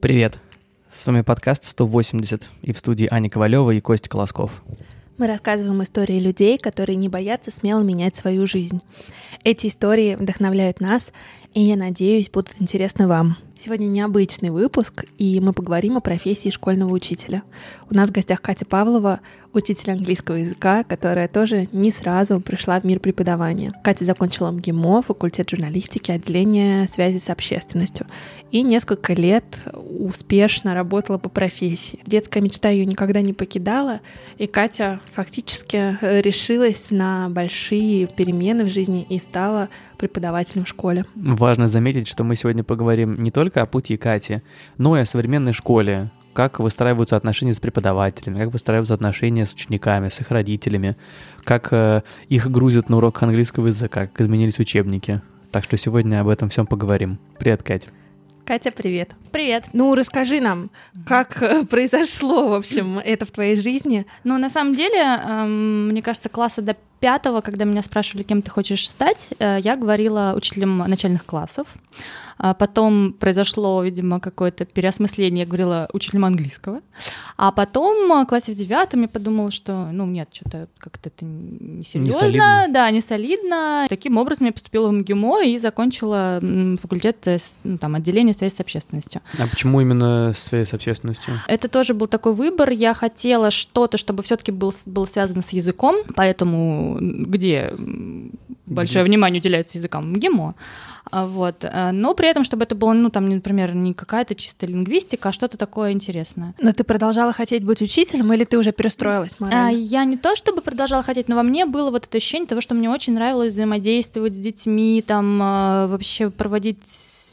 Привет! С вами подкаст 180 и в студии Аня Ковалева и Костя Колосков. Мы рассказываем истории людей, которые не боятся смело менять свою жизнь. Эти истории вдохновляют нас, и, я надеюсь, будут интересны вам. Сегодня необычный выпуск, и мы поговорим о профессии школьного учителя. У нас в гостях Катя Павлова, учитель английского языка, которая тоже не сразу пришла в мир преподавания. Катя закончила МГИМО, факультет журналистики, отделение связи с общественностью. И несколько лет успешно работала по профессии. Детская мечта ее никогда не покидала, и Катя фактически решилась на большие перемены в жизни и стала преподавателем в школе. Важно заметить, что мы сегодня поговорим не только только о пути Кати, но и о современной школе, как выстраиваются отношения с преподавателями, как выстраиваются отношения с учениками, с их родителями, как э, их грузят на урок английского языка, как изменились учебники. Так что сегодня об этом всем поговорим. Привет, Катя. Катя, привет. Привет. Ну, расскажи нам, как э, произошло, в общем, это в твоей жизни? Ну, на самом деле, эм, мне кажется, класса до пятого, когда меня спрашивали, кем ты хочешь стать, э, я говорила учителем начальных классов. А потом произошло, видимо, какое-то переосмысление, я говорила учителем английского. А потом в классе в девятом я подумала, что, ну, нет, что-то как-то это не серьезно, да, не солидно. Таким образом я поступила в МГИМО и закончила факультет, э, ну, там, отделение связи с общественностью. А почему именно связи с общественностью? Это тоже был такой выбор. Я хотела что-то, чтобы все-таки был, был связано с языком, поэтому где большое внимание уделяется языкам МГИМО. А, вот. Э, но при этом, чтобы это было, ну, там, например, не какая-то чистая лингвистика, а что-то такое интересное. Но ты продолжала хотеть быть учителем или ты уже перестроилась морально? А, я не то чтобы продолжала хотеть, но во мне было вот это ощущение того, что мне очень нравилось взаимодействовать с детьми, там, э, вообще проводить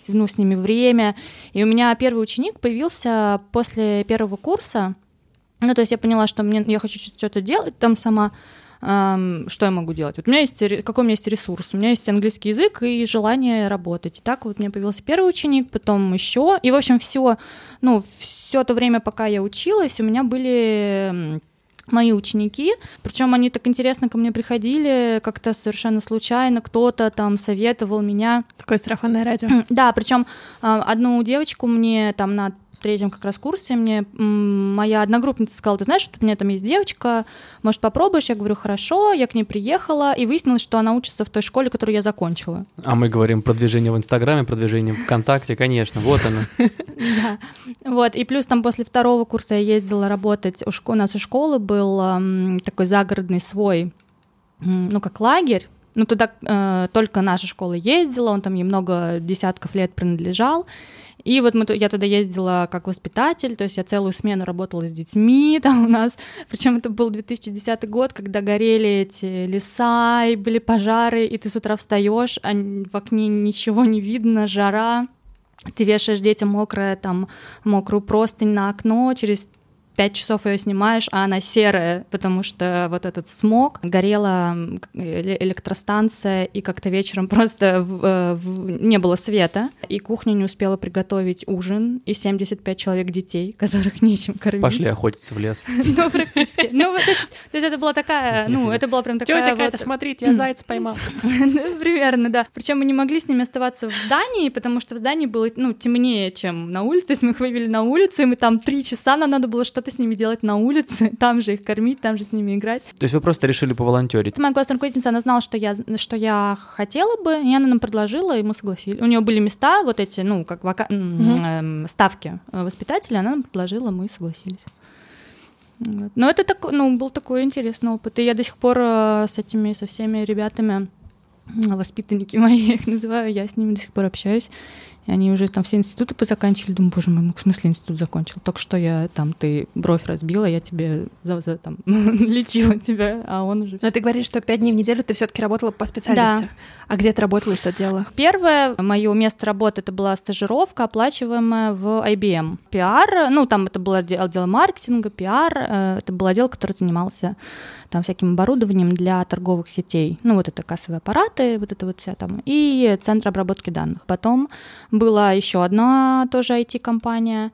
ну, с ними время. И у меня первый ученик появился после первого курса. Ну, то есть я поняла, что мне, я хочу что-то делать там сама что я могу делать? Вот у меня есть, какой у меня есть ресурс? У меня есть английский язык и желание работать. И так вот у меня появился первый ученик, потом еще. И, в общем, все, ну, все то время, пока я училась, у меня были мои ученики, причем они так интересно ко мне приходили, как-то совершенно случайно, кто-то там советовал меня. Такое сарафанное радио. Да, причем одну девочку мне там на третьем как раз курсе мне моя одногруппница сказала, ты знаешь, что у меня там есть девочка, может, попробуешь? Я говорю, хорошо, я к ней приехала, и выяснилось, что она учится в той школе, которую я закончила. А мы говорим про движение в Инстаграме, про движение ВКонтакте, конечно, вот она. Да, вот, и плюс там после второго курса я ездила работать, у нас у школы был такой загородный свой, ну, как лагерь, ну, туда э, только наша школа ездила, он там ей много десятков лет принадлежал, и вот мы, я туда ездила как воспитатель, то есть я целую смену работала с детьми там у нас, причем это был 2010 год, когда горели эти леса, и были пожары, и ты с утра встаешь, а в окне ничего не видно, жара, ты вешаешь детям мокрое, там, мокрую простынь на окно, через пять часов ее снимаешь, а она серая, потому что вот этот смог, горела электростанция, и как-то вечером просто в, э, в, не было света, и кухня не успела приготовить ужин, и 75 человек детей, которых нечем кормить. Пошли охотиться в лес. Ну, практически. Ну, то есть это была такая, ну, это была прям такая... Тетя Катя, смотрите, я зайца поймал. Ну, примерно, да. Причем мы не могли с ними оставаться в здании, потому что в здании было, ну, темнее, чем на улице, то есть мы их вывели на улицу, и мы там три часа, нам надо было что-то что-то с ними делать на улице, там же их кормить, там же с ними играть. То есть вы просто решили поволонтерить? Моя классная руководительница, она знала, что я, что я хотела бы, и она нам предложила, и мы согласились. У нее были места, вот эти, ну, как вока... угу. ставки воспитателя, она нам предложила, мы согласились. Вот. Но это так, ну, был такой интересный опыт. И я до сих пор э, с этими, со всеми ребятами, воспитанники мои, я их называю, я с ними до сих пор общаюсь. И они уже там все институты позаканчивали. Думаю, боже мой, ну в смысле институт закончил? Только что я там, ты бровь разбила, я тебе за, за, там, лечила тебя, а он уже... Но ты говоришь, что пять дней в неделю ты все таки работала по специальности. Да. А где ты работала и что делала? Первое мое место работы это была стажировка, оплачиваемая в IBM. Пиар, ну там это был отдел, маркетинга, пиар, э, это был отдел, который занимался там всяким оборудованием для торговых сетей. Ну вот это кассовые аппараты, вот это вот вся там, и центр обработки данных. Потом была еще одна тоже IT-компания.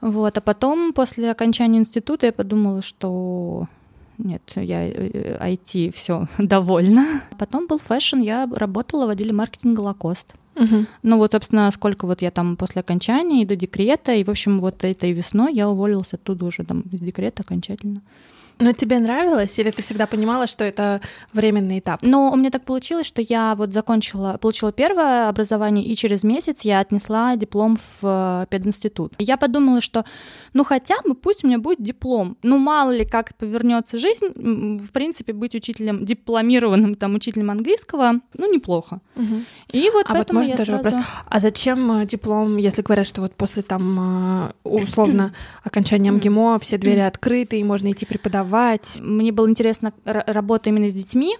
Вот, а потом, после окончания института, я подумала, что нет, я IT э, все довольна. Потом был fashion, я работала в отделе маркетинга Lacoste. Угу. Ну вот, собственно, сколько вот я там после окончания и до декрета, и, в общем, вот этой весной я уволилась оттуда уже там из декрета окончательно. Но тебе нравилось, или ты всегда понимала, что это временный этап? Ну, у меня так получилось, что я вот закончила, получила первое образование, и через месяц я отнесла диплом в э, пединститут. Я подумала, что, ну, хотя бы пусть у меня будет диплом. Ну, мало ли, как повернется жизнь, в принципе, быть учителем, дипломированным там учителем английского, ну, неплохо. Угу. И вот а вот можно тоже сразу... вопрос. А зачем э, диплом, если говорят, что вот после там э, условно окончания МГИМО все двери открыты и можно идти преподавать? Преподавать. Мне было интересно работа именно с детьми,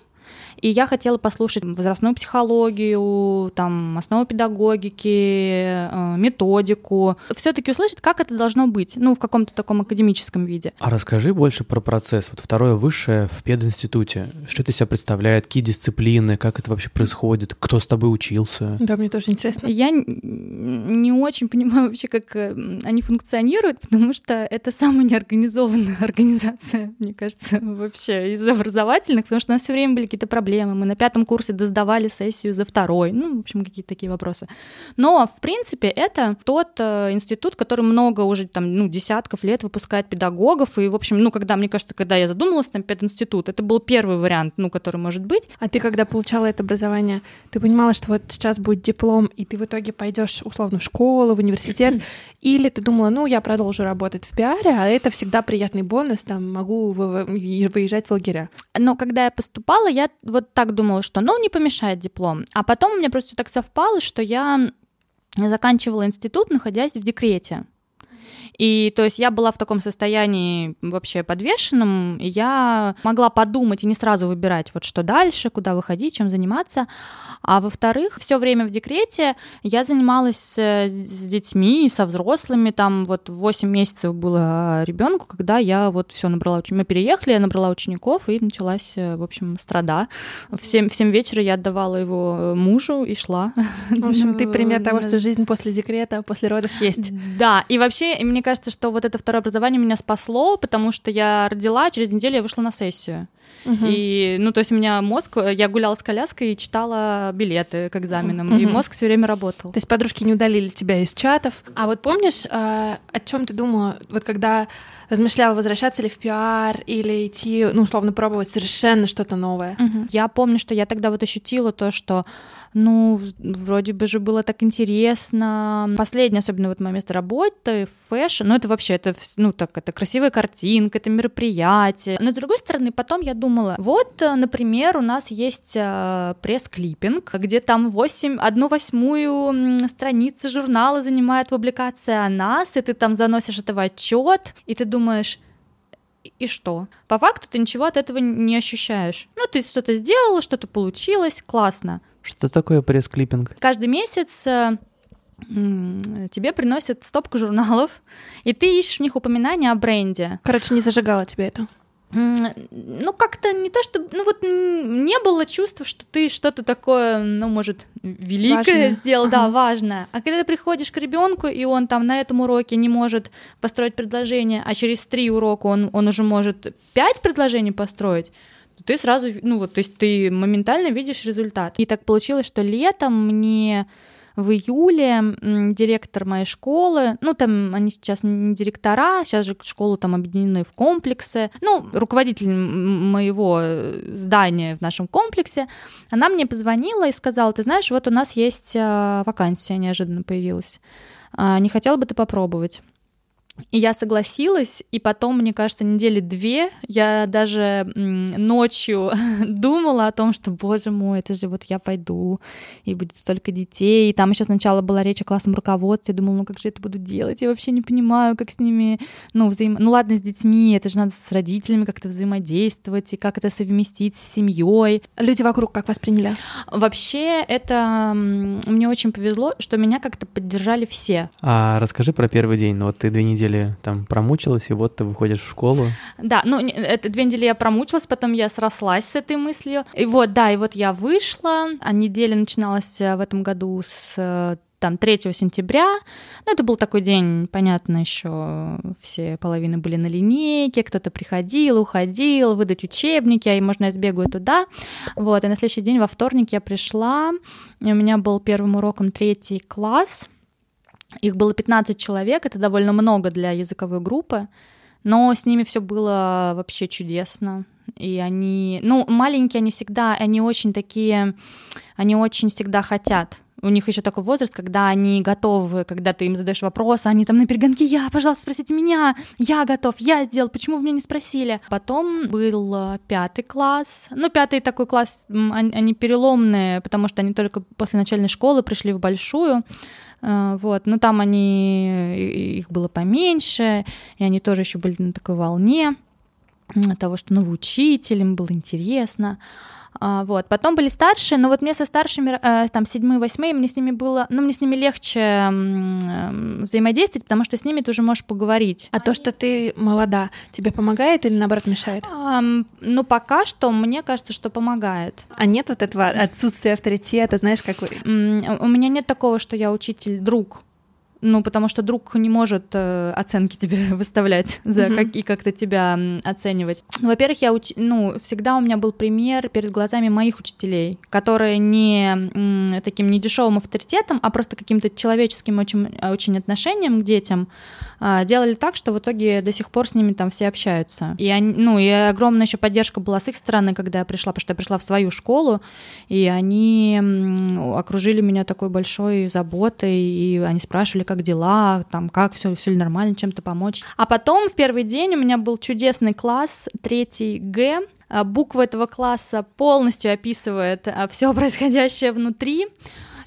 и я хотела послушать возрастную психологию, там, основу педагогики, э, методику. все таки услышать, как это должно быть, ну, в каком-то таком академическом виде. А расскажи больше про процесс. Вот второе высшее в пединституте. Что это себя представляет? Какие дисциплины? Как это вообще происходит? Кто с тобой учился? Да, мне тоже интересно. Я не очень понимаю вообще, как э, они функционируют, потому что это самая неорганизованная организация, мне кажется, вообще из образовательных, потому что у нас все время были какие-то проблемы проблемы, мы на пятом курсе доздавали сессию за второй, ну, в общем, какие-то такие вопросы. Но, в принципе, это тот э, институт, который много уже, там, ну, десятков лет выпускает педагогов, и, в общем, ну, когда, мне кажется, когда я задумалась, там, пединститут, это был первый вариант, ну, который может быть. А ты, когда получала это образование, ты понимала, что вот сейчас будет диплом, и ты в итоге пойдешь условно в школу, в университет, или ты думала, ну, я продолжу работать в пиаре, а это всегда приятный бонус, там, могу выезжать в лагеря? Но когда я поступала, я вот так думала, что, ну, не помешает диплом. А потом у меня просто так совпало, что я заканчивала институт, находясь в декрете. И то есть я была в таком состоянии вообще подвешенном, и я могла подумать и не сразу выбирать, вот что дальше, куда выходить, чем заниматься. А во-вторых, все время в декрете я занималась с детьми, со взрослыми, там вот 8 месяцев было ребенку, когда я вот все набрала, мы переехали, я набрала учеников, и началась, в общем, страда. В 7, в 7 вечера я отдавала его мужу и шла. В общем, ты пример того, что жизнь после декрета, после родов есть. Да, и вообще, мне кажется, что вот это второе образование меня спасло, потому что я родила, через неделю я вышла на сессию. Угу. И, ну, то есть у меня мозг, я гуляла с коляской и читала билеты к экзаменам, угу. и мозг все время работал. То есть подружки не удалили тебя из чатов. А вот помнишь, э, о чем ты думала, вот когда размышляла, возвращаться ли в пиар или идти, ну, условно, пробовать совершенно что-то новое? Угу. Я помню, что я тогда вот ощутила то, что ну, вроде бы же было так интересно. Последнее, особенно вот мое место работы, fashion, ну, это вообще, это, ну, так, это красивая картинка, это мероприятие. Но, с другой стороны, потом я думала, вот, э, например, у нас есть э, пресс-клиппинг, где там 8, одну восьмую страницы журнала занимает публикация о нас, и ты там заносишь этого отчет, и ты думаешь, и что? По факту ты ничего от этого не ощущаешь. Ну, ты что-то сделала, что-то получилось, классно. Что такое пресс-клиппинг? Каждый месяц э, тебе приносят стопку журналов, и ты ищешь в них упоминания о бренде. Короче, не зажигала тебе это? Ну, как-то не то, что... Ну, вот не было чувства, что ты что-то такое, ну, может, великое важное. сделал, ага. да, важное. А когда ты приходишь к ребенку, и он там на этом уроке не может построить предложение, а через три урока он, он уже может пять предложений построить, ты сразу, ну вот, то есть ты моментально видишь результат. И так получилось, что летом мне в июле директор моей школы, ну там они сейчас не директора, сейчас же школы там объединены в комплексы, ну руководитель моего э, здания в нашем комплексе, она мне позвонила и сказала, ты знаешь, вот у нас есть э, вакансия неожиданно появилась, а, не хотела бы ты попробовать? И я согласилась, и потом, мне кажется, недели две я даже ночью думала о том, что, боже мой, это же вот я пойду, и будет столько детей. И там еще сначала была речь о классном руководстве, я думала, ну как же это буду делать? Я вообще не понимаю, как с ними, ну, взаим... ну ладно, с детьми, это же надо с родителями как-то взаимодействовать, и как это совместить с семьей. Люди вокруг как восприняли? Вообще, это мне очень повезло, что меня как-то поддержали все. А расскажи про первый день. Ну вот ты две недели недели там промучилась, и вот ты выходишь в школу. Да, ну, это две недели я промучилась, потом я срослась с этой мыслью. И вот, да, и вот я вышла, а неделя начиналась э, в этом году с там 3 сентября. Ну, это был такой день, понятно, еще все половины были на линейке, кто-то приходил, уходил, выдать учебники, а можно я сбегаю туда. Вот, и на следующий день, во вторник, я пришла, и у меня был первым уроком третий класс. Их было 15 человек, это довольно много для языковой группы, но с ними все было вообще чудесно. И они, ну, маленькие они всегда, они очень такие, они очень всегда хотят у них еще такой возраст, когда они готовы, когда ты им задаешь вопрос, они там на перегонке, я, пожалуйста, спросите меня, я готов, я сделал, почему вы меня не спросили? Потом был э, пятый класс, ну, пятый такой класс, они переломные, потому что они только после начальной школы пришли в большую, вот, но там они, их было поменьше, и они тоже еще были на такой волне того, что новый учитель, им было интересно. А, вот. Потом были старшие, но вот мне со старшими, э, там, седьмые, восьмые, мне с ними было, ну, мне с ними легче эм, взаимодействовать, потому что с ними ты уже можешь поговорить. А то, что ты молода, тебе помогает или, наоборот, мешает? Ну, пока что, мне кажется, что помогает. А нет вот этого отсутствия авторитета, знаешь, как. У меня нет такого, что я учитель-друг. Ну, потому что друг не может э, оценки тебе выставлять за mm-hmm. как, и как-то тебя оценивать. Ну, во-первых, я уч... ну, всегда у меня был пример перед глазами моих учителей, которые не м, таким недешевым авторитетом, а просто каким-то человеческим очень, очень отношением к детям э, делали так, что в итоге до сих пор с ними там все общаются. И они, ну, и огромная еще поддержка была с их стороны, когда я пришла, потому что я пришла в свою школу, и они окружили меня такой большой заботой, и они спрашивали, как дела, там, как все, все ли нормально, чем-то помочь. А потом в первый день у меня был чудесный класс, третий Г, а, буква этого класса полностью описывает а, все происходящее внутри.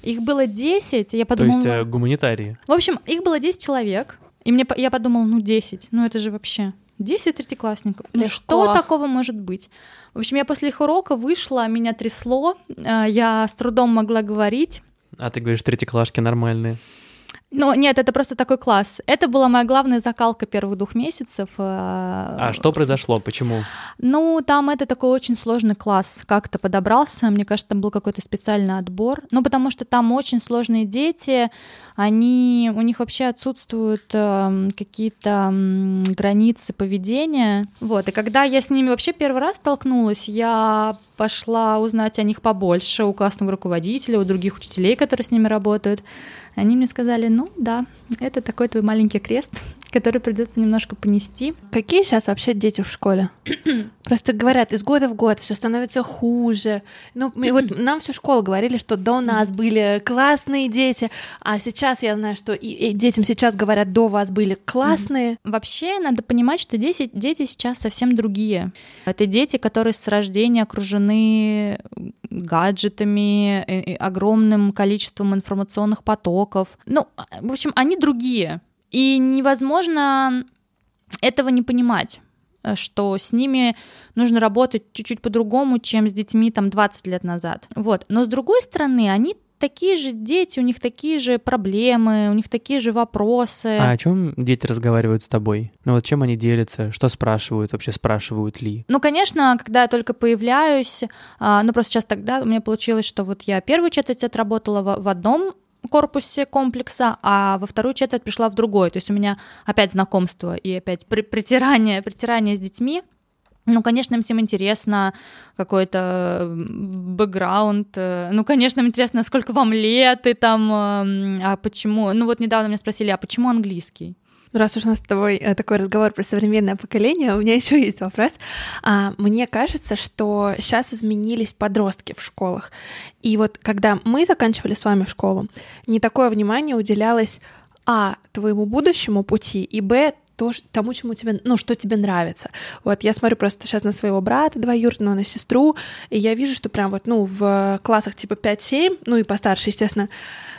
Их было 10, я подумала... То есть э, гуманитарии. В общем, их было 10 человек, и мне, я подумала, ну 10, ну это же вообще... 10 третьеклассников. Ну что такого может быть? В общем, я после их урока вышла, меня трясло, а, я с трудом могла говорить. А ты говоришь, третьеклашки нормальные. Ну, нет, это просто такой класс. Это была моя главная закалка первых двух месяцев. Э, а что произошло? Почему? Ну, там это такой очень сложный класс. Как-то подобрался. Мне кажется, там был какой-то специальный отбор. Ну, потому что там очень сложные дети. Они, у них вообще отсутствуют э, какие-то э, границы поведения. Вот. И когда я с ними вообще первый раз столкнулась, я пошла узнать о них побольше у классного руководителя, у других учителей, которые с ними работают. Они мне сказали, ну да, это такой твой маленький крест, который придется немножко понести. Какие сейчас вообще дети в школе? Просто говорят, из года в год все становится хуже. Ну, мы, вот нам всю школу говорили, что до нас были классные дети, а сейчас я знаю, что и, и детям сейчас говорят, до вас были классные. Вообще надо понимать, что дети, дети сейчас совсем другие. Это дети, которые с рождения окружены гаджетами, огромным количеством информационных потоков. Ну, в общем, они другие. И невозможно этого не понимать что с ними нужно работать чуть-чуть по-другому, чем с детьми там 20 лет назад. Вот. Но с другой стороны, они такие же дети, у них такие же проблемы, у них такие же вопросы. А о чем дети разговаривают с тобой? Ну вот чем они делятся? Что спрашивают? Вообще спрашивают ли? Ну, конечно, когда я только появляюсь, а, ну просто сейчас тогда у меня получилось, что вот я первую четверть отработала в одном корпусе комплекса, а во вторую четверть пришла в другой. То есть у меня опять знакомство и опять при притирание, притирание с детьми. Ну, конечно, им всем интересно какой-то бэкграунд. Ну, конечно, им интересно, сколько вам лет и там, а почему... Ну, вот недавно меня спросили, а почему английский? Раз уж у нас с тобой э, такой разговор про современное поколение, у меня еще есть вопрос. А, мне кажется, что сейчас изменились подростки в школах. И вот когда мы заканчивали с вами школу, не такое внимание уделялось а твоему будущему пути и б то, тому, чему тебе, ну, что тебе нравится. Вот я смотрю просто сейчас на своего брата двоюродного, на сестру, и я вижу, что прям вот, ну, в классах типа 5-7, ну и постарше, естественно,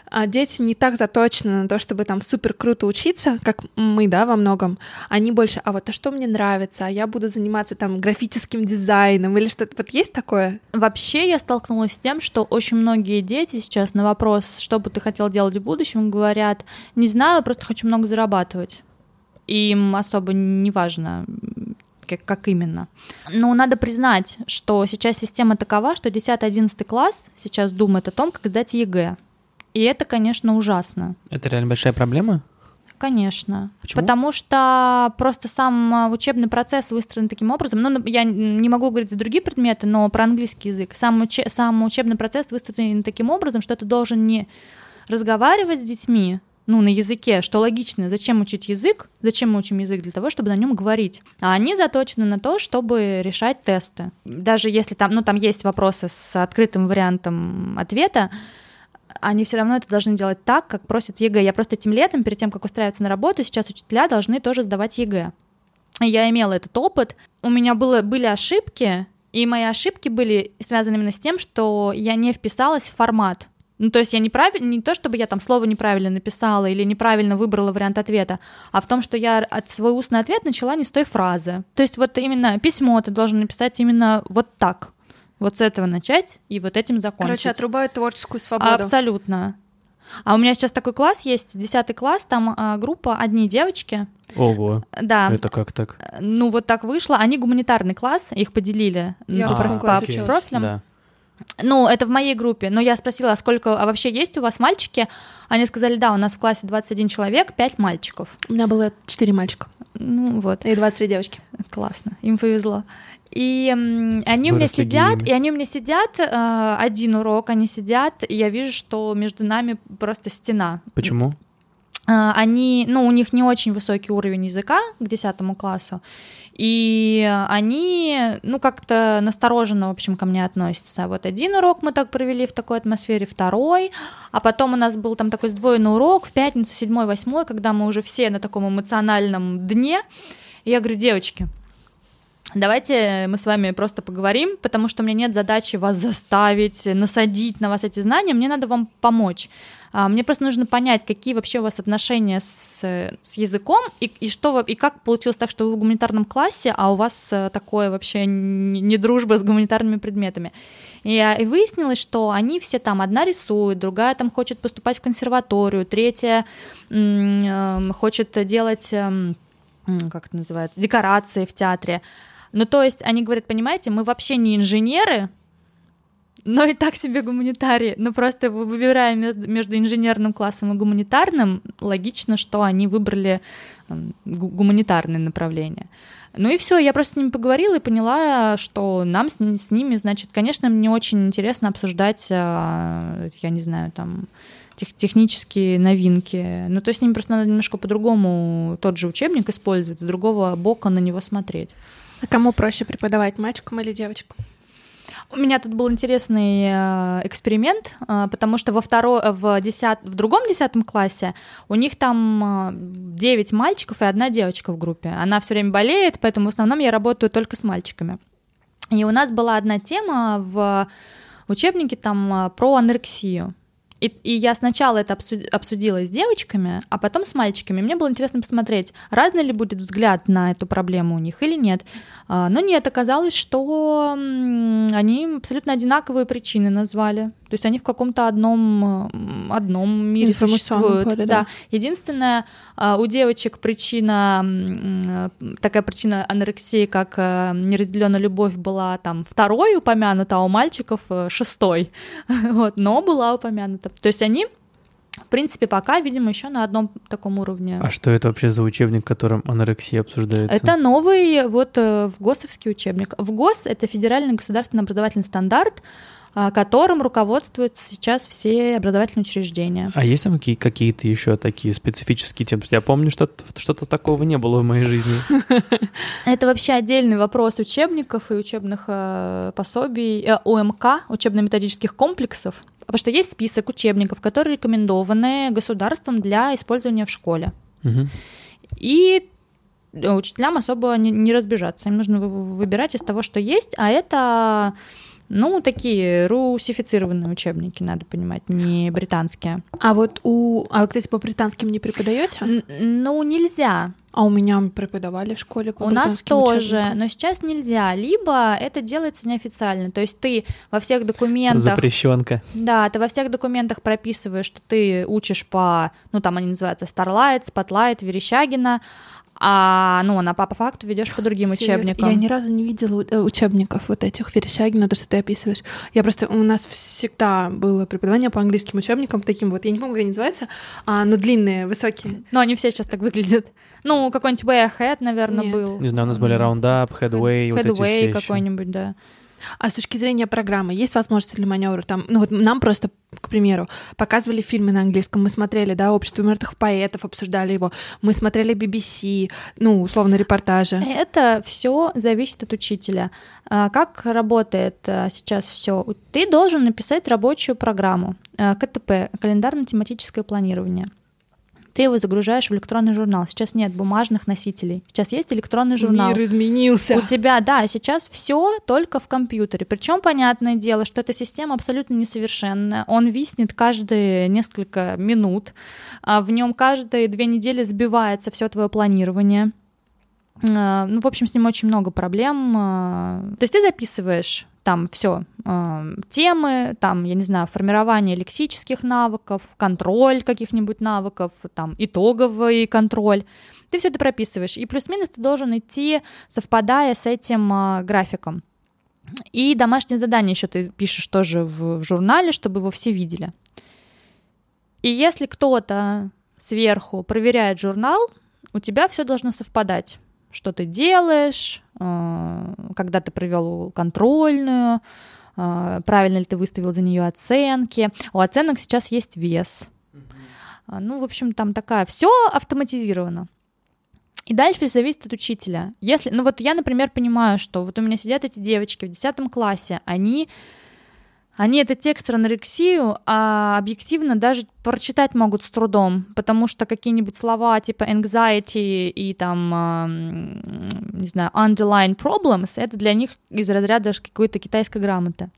а дети не так заточены на то, чтобы там супер круто учиться, как мы, да, во многом. Они больше, а вот а что мне нравится, а я буду заниматься там графическим дизайном или что-то. Вот есть такое? Вообще я столкнулась с тем, что очень многие дети сейчас на вопрос, что бы ты хотел делать в будущем, говорят, не знаю, просто хочу много зарабатывать. И им особо не важно, как, как именно. Но надо признать, что сейчас система такова, что 10-11 класс сейчас думает о том, как сдать ЕГЭ. и это, конечно, ужасно. Это реально большая проблема? Конечно. Почему? Потому что просто сам а, учебный процесс выстроен таким образом. Ну, я не могу говорить за другие предметы, но про английский язык. Сам, уче- сам учебный процесс выстроен таким образом, что ты должен не разговаривать с детьми, ну, на языке, что логично. Зачем учить язык? Зачем мы учим язык? Для того, чтобы на нем говорить. А они заточены на то, чтобы решать тесты. Даже если там, ну, там есть вопросы с открытым вариантом ответа, они все равно это должны делать так, как просит ЕГЭ. Я просто этим летом, перед тем, как устраиваться на работу, сейчас учителя должны тоже сдавать ЕГЭ. Я имела этот опыт, у меня было, были ошибки, и мои ошибки были связаны именно с тем, что я не вписалась в формат. Ну, то есть я неправильно, не то, чтобы я там слово неправильно написала или неправильно выбрала вариант ответа, а в том, что я от свой устный ответ начала не с той фразы. То есть вот именно письмо ты должен написать именно вот так. Вот с этого начать и вот этим закончить. Короче, отрубают творческую свободу. Абсолютно. А у меня сейчас такой класс есть, десятый класс, там а, группа одни девочки. Ого. Да. Это как так? Ну вот так вышло. Они гуmanитарный класс, их поделили Я в по, по профилям. Да. Ну, это в моей группе. Но я спросила, а сколько а вообще есть у вас мальчики? Они сказали, да, у нас в классе 21 человек, 5 мальчиков. У меня было четыре мальчика Ну вот, и 23 девочки. классно, им повезло. И они у меня сидят, геями. и они у меня сидят, э, один урок, они сидят, и я вижу, что между нами просто стена. Почему? А, они, ну, у них не очень высокий уровень языка к 10 классу, и они, ну, как-то настороженно, в общем, ко мне относятся. Вот один урок мы так провели в такой атмосфере, второй, а потом у нас был там такой сдвоенный урок в пятницу, седьмой, восьмой, когда мы уже все на таком эмоциональном дне, и я говорю, девочки, Давайте мы с вами просто поговорим, потому что у меня нет задачи вас заставить, насадить на вас эти знания, мне надо вам помочь. А, Мне просто нужно понять, какие вообще у вас отношения с, с языком, и, и что и как получилось так, что вы в гуманитарном классе, а у вас э, такое вообще не, дружба с гуманитарными предметами. И, а, и выяснилось, что они все там, одна рисует, другая там хочет поступать в консерваторию, третья м, эм, хочет делать, эм, м, как это называется, декорации в театре. Ну, то есть они говорят, понимаете, мы вообще не инженеры, но и так себе гуманитарии. Ну, просто вы- выбирая между инженерным классом и гуманитарным, логично, что они выбрали м, гу- гуманитарное направление. Ну и все, я просто с ними поговорила и поняла, что нам с, с ними, значит, конечно, мне очень интересно обсуждать, а, я не знаю, там, тех- технические новинки. Ну, то есть с ними просто надо немножко по-другому тот же учебник использовать, с другого бока на него смотреть. А кому проще преподавать, мальчикам или девочкам? У меня тут был интересный э, эксперимент, э, потому что во второй, в, десят, в другом десятом классе у них там э, 9 мальчиков и одна девочка в группе. Она все время болеет, поэтому в основном я работаю только с мальчиками. И у нас была одна тема в учебнике там э, про анорексию. И, и я сначала это обсу- обсудила с девочками, а потом с мальчиками. Мне было интересно посмотреть, разный ли будет взгляд на эту проблему у них или нет. А, Но нет, оказалось, что они абсолютно одинаковые причины назвали. То есть они в каком-то одном, одном мире существуют. поле, да. Единственное, а, у девочек причина, э, такая причина анорексии, как э, неразделенная любовь, была там второй упомянута, а у мальчиков э, шестой. Вот, но была упомянута. То есть они, в принципе, пока, видимо, еще на одном таком уровне. А что это вообще за учебник, в котором анорексия обсуждается? Это новый вот в ГОСовский учебник. В ГОС это федеральный государственный образовательный стандарт, которым руководствуются сейчас все образовательные учреждения. А есть там какие- какие-то еще такие специфические темы? Потому что Я помню, что-то, что-то такого не было в моей жизни. Это вообще отдельный вопрос учебников и учебных э, пособий, э, ОМК, учебно-методических комплексов. Потому что есть список учебников, которые рекомендованы государством для использования в школе. И э, учителям особо не, не разбежаться. Им нужно вы- выбирать из того, что есть, а это, ну, такие русифицированные учебники, надо понимать, не британские. А вот у... А вы, кстати, по британским не преподаете? Н- ну, нельзя. А у меня преподавали в школе по У нас тоже, учебникам. но сейчас нельзя. Либо это делается неофициально. То есть ты во всех документах, Запрещенка. да, ты во всех документах прописываешь, что ты учишь по, ну там они называются Starlight, Spotlight, Верещагина, а ну, на по факту ведешь по другим Серьезно? учебникам. Я ни разу не видела э, учебников вот этих Верещагина, то, что ты описываешь. Я просто... У нас всегда было преподавание по английским учебникам таким вот, я не помню, как они называются, а, но длинные, высокие. Но они все сейчас так выглядят. Ну, какой-нибудь Way Ahead, наверное, Нет. был. Не знаю, у нас были Roundup, Headway, вот эти все Headway еще. какой-нибудь, да. А с точки зрения программы, есть возможность для маневра? Там, ну вот нам просто, к примеру, показывали фильмы на английском, мы смотрели, да, «Общество мертвых поэтов», обсуждали его, мы смотрели BBC, ну, условно, репортажи. Это все зависит от учителя. А, Как работает а, сейчас все? Ты должен написать рабочую программу а, КТП, календарно-тематическое планирование. Ты его загружаешь в электронный журнал. Сейчас нет бумажных носителей. Сейчас есть электронный журнал. Мир изменился. У тебя, да, сейчас все только в компьютере. Причем понятное дело, что эта система абсолютно несовершенная. Он виснет каждые несколько минут. а В нем каждые две недели сбивается все твое планирование. А, Ну, в общем, с ним очень много проблем. а. То есть ты записываешь там все темы, там, я не знаю, формирование лексических навыков, контроль каких-нибудь навыков, там, итоговый контроль. Ты все это прописываешь. И плюс-минус ты должен идти, совпадая с этим а, графиком. И домашнее задание еще ты пишешь тоже в журнале, чтобы его все видели. И если кто-то сверху проверяет журнал, у тебя все должно совпадать. Что ты делаешь, э, когда ты провел контрольную, э, правильно ли ты выставил за нее оценки. У оценок сейчас есть вес. А, Ну, в общем, там такая, все автоматизировано. И дальше зависит от учителя. Если, ну вот я, например, понимаю, что вот у меня сидят эти девочки в 10 классе, они, они этот текст про анорексию а объективно даже прочитать могут с трудом, потому что какие-нибудь слова типа anxiety и там, не знаю, underline problems, это для них из разряда какой-то китайской грамоты.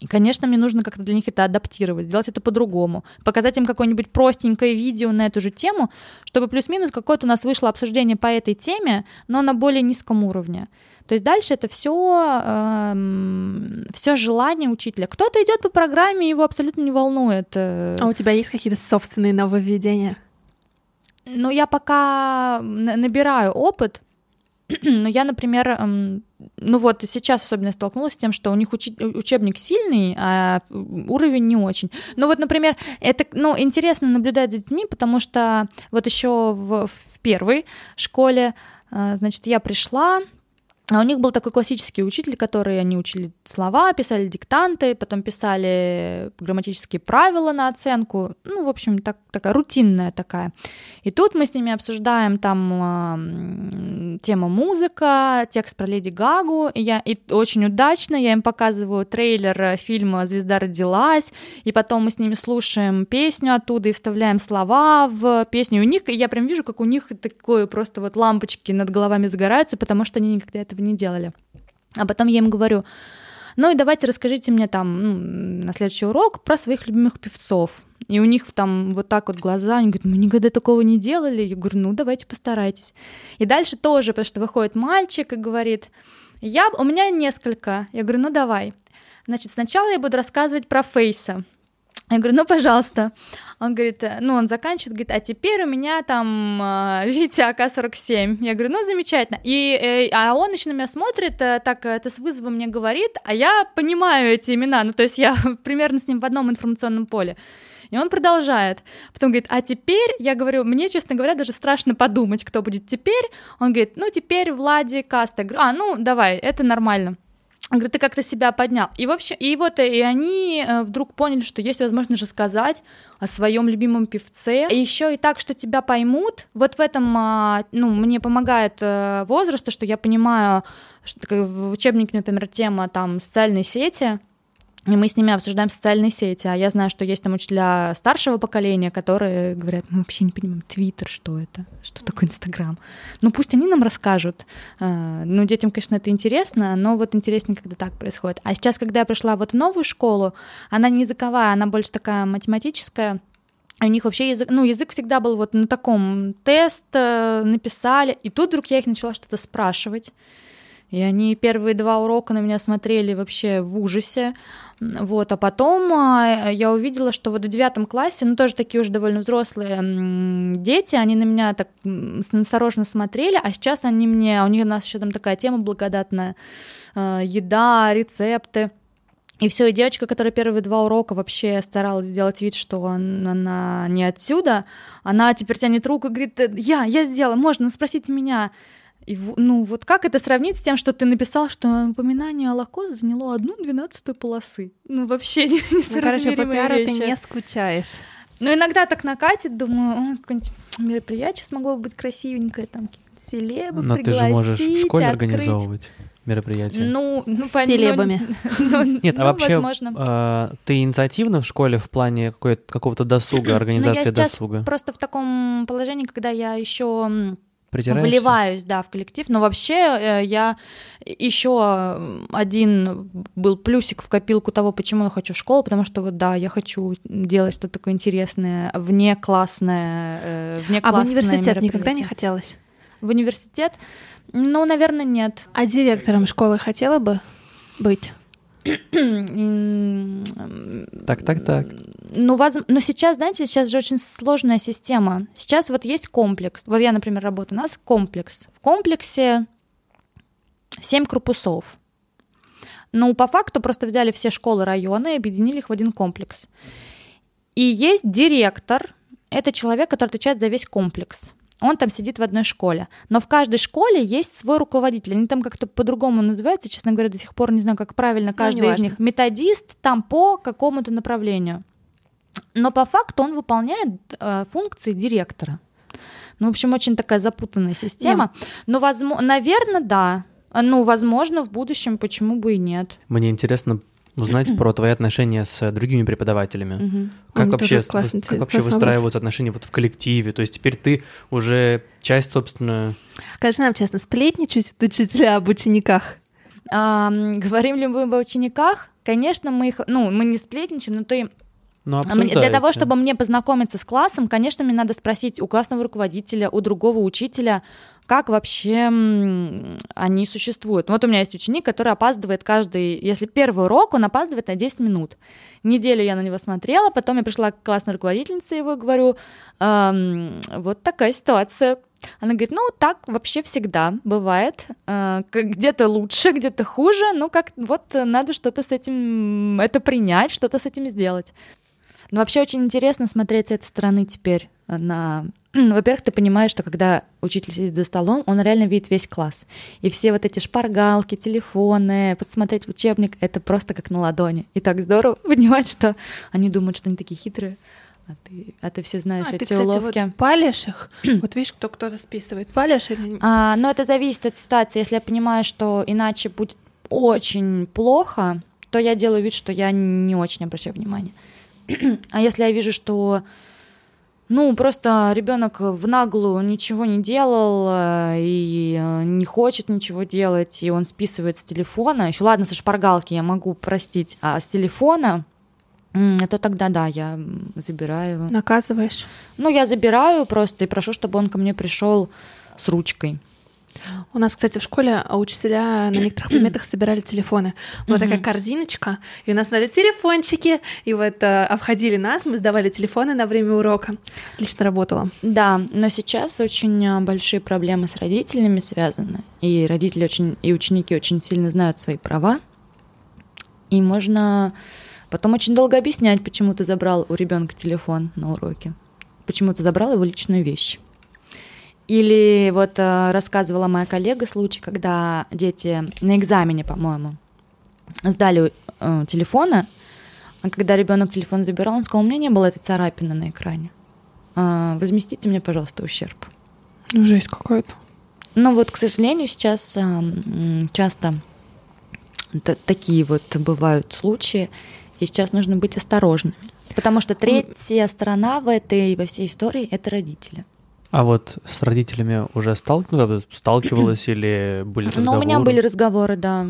И, конечно, мне нужно как-то для них это адаптировать, сделать это по-другому, показать им какое-нибудь простенькое видео на эту же тему, чтобы плюс-минус какое-то у нас вышло обсуждение по этой теме, но на более низком уровне. То есть дальше это все, все желание учителя. Кто-то идет по программе, его абсолютно не волнует. э, А у тебя есть какие-то собственные нововведения? Но я пока набираю опыт, но я, например, эм, ну вот сейчас особенно столкнулась с тем, что у них учи- учебник сильный, а уровень не очень. Ну вот, например, это, ну, интересно наблюдать за детьми, потому что вот еще в, в первой школе, э, значит, я пришла, а у них был такой классический учитель, который они учили слова, писали диктанты, потом писали грамматические правила на оценку. Ну, в общем, так, такая рутинная такая. И тут мы с ними обсуждаем там м, тема музыка, текст про Леди Гагу. И, я, и очень удачно я им показываю трейлер э, фильма «Звезда родилась», и потом мы с ними слушаем песню оттуда и вставляем слова в песню. И у них, я прям вижу, как у них такое просто вот лампочки над головами загораются, потому что они никогда этого не делали. А потом я им говорю, ну и давайте расскажите мне там ну, на следующий урок про своих любимых певцов. И у них там вот так вот глаза, они говорят, мы никогда такого не делали. Я говорю, ну давайте постарайтесь. И дальше тоже, потому что выходит мальчик и говорит, я, у меня несколько. Я говорю, ну давай. Значит, сначала я буду рассказывать про Фейса. Я говорю, ну, пожалуйста. Он говорит, э, ну, он заканчивает, говорит, а теперь у меня там э, Витя АК-47. Я говорю, ну, замечательно. И, э, а он еще на меня смотрит, э, так это с вызовом мне говорит, а я понимаю эти имена, ну, то есть я примерно с ним в одном информационном поле. И он продолжает. Потом говорит, а теперь, я говорю, мне, честно говоря, даже страшно подумать, кто будет теперь. Он говорит, ну, теперь Влади Каста. Я говорю, а, ну, давай, это нормально. Говорит, ты как-то себя поднял. И, в общем, и вот и они э, вдруг поняли, что есть возможность же сказать о своем любимом певце. И еще и так, что тебя поймут. Вот в этом, а, ну, мне помогает э, возраст, то, что я понимаю, что в учебнике, например, тема там социальные сети, и мы с ними обсуждаем социальные сети, а я знаю, что есть там учителя старшего поколения, которые говорят, мы вообще не понимаем, Твиттер, что это, что такое Инстаграм. Ну пусть они нам расскажут. А, Ну, детям, конечно, это интересно, но вот интереснее, когда так происходит. А сейчас, когда я пришла вот в новую школу, она не языковая, она больше такая математическая, у них вообще язык, ну, язык всегда был вот на таком тест э, написали, и тут вдруг я их начала что-то спрашивать. И они первые два урока на меня смотрели вообще в ужасе. Вот, а потом а, я увидела, что вот в девятом классе, ну тоже такие уже довольно взрослые дети, они на меня так насторожно смотрели, а сейчас они мне, у них у нас еще там такая тема благодатная, а, еда, рецепты. И все, и девочка, которая первые два урока вообще старалась сделать вид, что она не отсюда, она теперь тянет руку и говорит, я, я сделала, можно, спросите меня. И, ну, вот как это сравнить с тем, что ты написал, что напоминание о Лако заняло одну двенадцатую полосы? Ну, вообще не, не ну, короче, по пиару вещи. ты не скучаешь. Ну, иногда так накатит, думаю, какое-нибудь мероприятие смогло бы быть красивенькое, там селебы Но пригласить, ты же можешь в школе открыть. организовывать мероприятие. Ну, ну с селебами. Ну, Нет, а вообще а, ты инициативна в школе в плане какого-то досуга, ну, организации досуга? Просто в таком положении, когда я еще Вливаюсь, да, в коллектив. Но вообще э, я еще один был плюсик в копилку того, почему я хочу школу, потому что вот да, я хочу делать что-то такое интересное, вне классное, вне А в университет никогда не хотелось? В университет? Ну, наверное, нет. А директором школы хотела бы быть? Так, так, так. Ну, воз... но сейчас, знаете, сейчас же очень сложная система. Сейчас вот есть комплекс. Вот я, например, работаю, у нас комплекс. В комплексе семь корпусов. Ну, по факту просто взяли все школы района и объединили их в один комплекс. И есть директор, это человек, который отвечает за весь комплекс он там сидит в одной школе. Но в каждой школе есть свой руководитель. Они там как-то по-другому называются, честно говоря, до сих пор не знаю, как правильно ну, каждый ну, из них. Методист там по какому-то направлению. Но по факту он выполняет э, функции директора. Ну, в общем, очень такая запутанная система. Нет. Но, возможно, наверное, да. Ну, возможно, в будущем почему бы и нет. Мне интересно узнать про твои отношения с другими преподавателями. Как вообще, как вообще выстраиваются отношения вот в коллективе? То есть теперь ты уже часть, собственно... Скажи нам честно, сплетничать учителя об учениках? А, говорим ли мы об учениках? Конечно, мы их, ну, мы не сплетничаем, но ты ну, Для того, чтобы мне познакомиться с классом, конечно, мне надо спросить у классного руководителя, у другого учителя, как вообще они существуют. Вот у меня есть ученик, который опаздывает каждый, если первый урок, он опаздывает на 10 минут. Неделю я на него смотрела, потом я пришла к классной руководительнице его говорю, эм, вот такая ситуация. Она говорит, ну так вообще всегда бывает, э, где-то лучше, где-то хуже, ну как вот надо что-то с этим, это принять, что-то с этим сделать. Но вообще очень интересно смотреть с этой стороны теперь на во-первых, ты понимаешь, что когда учитель сидит за столом, он реально видит весь класс. И все вот эти шпаргалки, телефоны, посмотреть учебник, это просто как на ладони. И так здорово понимать, что они думают, что они такие хитрые. А ты, а ты все знаешь а эти ты, кстати, уловки. Вот палишь их? вот видишь, кто кто-то списывает. Палишь или а, Ну, это зависит от ситуации. Если я понимаю, что иначе будет очень плохо, то я делаю вид, что я не очень обращаю внимание. а если я вижу, что ну, просто ребенок в наглую ничего не делал э, и э, не хочет ничего делать, и он списывает с телефона. Еще ладно, со шпаргалки я могу простить, а с телефона это тогда да, я забираю. Наказываешь? Ну, я забираю просто и прошу, чтобы он ко мне пришел с ручкой. У нас, кстати, в школе учителя на некоторых предметах собирали телефоны. Была такая корзиночка, и у нас были телефончики, и вот э, обходили нас, мы сдавали телефоны на время урока. Отлично работало. Да, но сейчас очень э, большие проблемы с родителями связаны, и родители очень, и ученики очень сильно знают свои права, и можно потом очень долго объяснять, почему ты забрал у ребенка телефон на уроке, почему ты забрал его личную вещь. Или вот э, рассказывала моя коллега случай, когда дети на экзамене, по-моему, сдали э, телефоны, а когда ребенок телефон забирал, он сказал, у меня не было этой царапины на экране. Э, возместите мне, пожалуйста, ущерб. Ну, жесть какая-то. Ну вот, к сожалению, сейчас э, часто такие вот бывают случаи, и сейчас нужно быть осторожными. Потому что третья сторона в этой во всей истории это родители. А вот с родителями уже сталкивалась, сталкивалась или были разговоры? Ну, у меня были разговоры, да.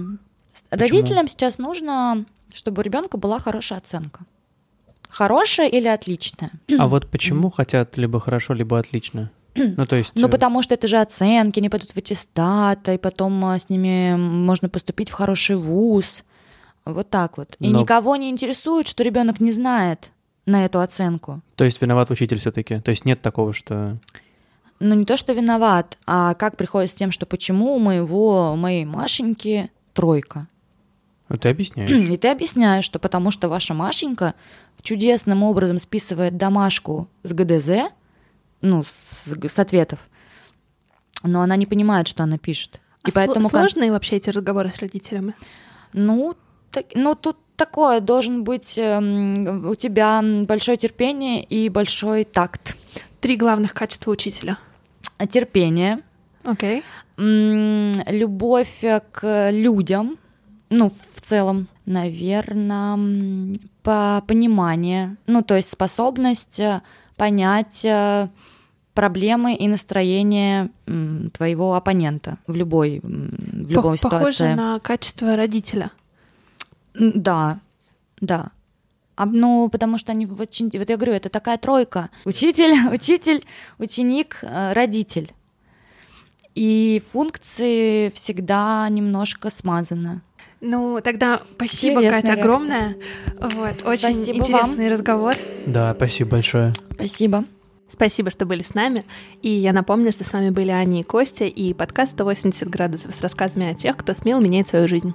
Почему? Родителям сейчас нужно, чтобы у ребенка была хорошая оценка. Хорошая или отличная? А вот почему хотят либо хорошо, либо отлично? Ну, то есть... Ну, э, потому что это же оценки, они пойдут в аттестат, и потом а, с ними можно поступить в хороший вуз. Вот так вот. И Но- никого не интересует, что ребенок не знает на эту оценку. То есть виноват учитель все-таки. То есть нет такого, что... Ну, не то, что виноват, а как приходит с тем, что почему у моего, у моей Машеньки тройка. Ну, ты объясняешь. И ты объясняешь, что потому что ваша Машенька чудесным образом списывает домашку с ГДЗ, ну, с, с ответов, но она не понимает, что она пишет. А И сло- поэтому... сложные вообще эти разговоры с родителями? Ну, так- ну, тут такое, должен быть эм, у тебя большое терпение и большой такт. Три главных качества учителя. А Терпение, Окей. м, любовь э, к людям, ну, в целом, наверное, по понимание, ну, то есть способность э, понять э, проблемы и настроение твоего оппонента в любой, в любой Пох- Похоже ситуации. на качество родителя. Да, да. А, ну, потому что они очень... Вот я говорю, это такая тройка. Учитель, учитель, ученик, э, родитель. И функции всегда немножко смазаны. Ну, тогда спасибо, Интересная Катя, реакция. огромное. Вот, очень Спасибо интересный разговор. Да, спасибо большое. Спасибо. Спасибо, что были с нами. И я напомню, что с вами были Аня и Костя и подкаст 180 градусов с рассказами о тех, кто смел менять свою жизнь.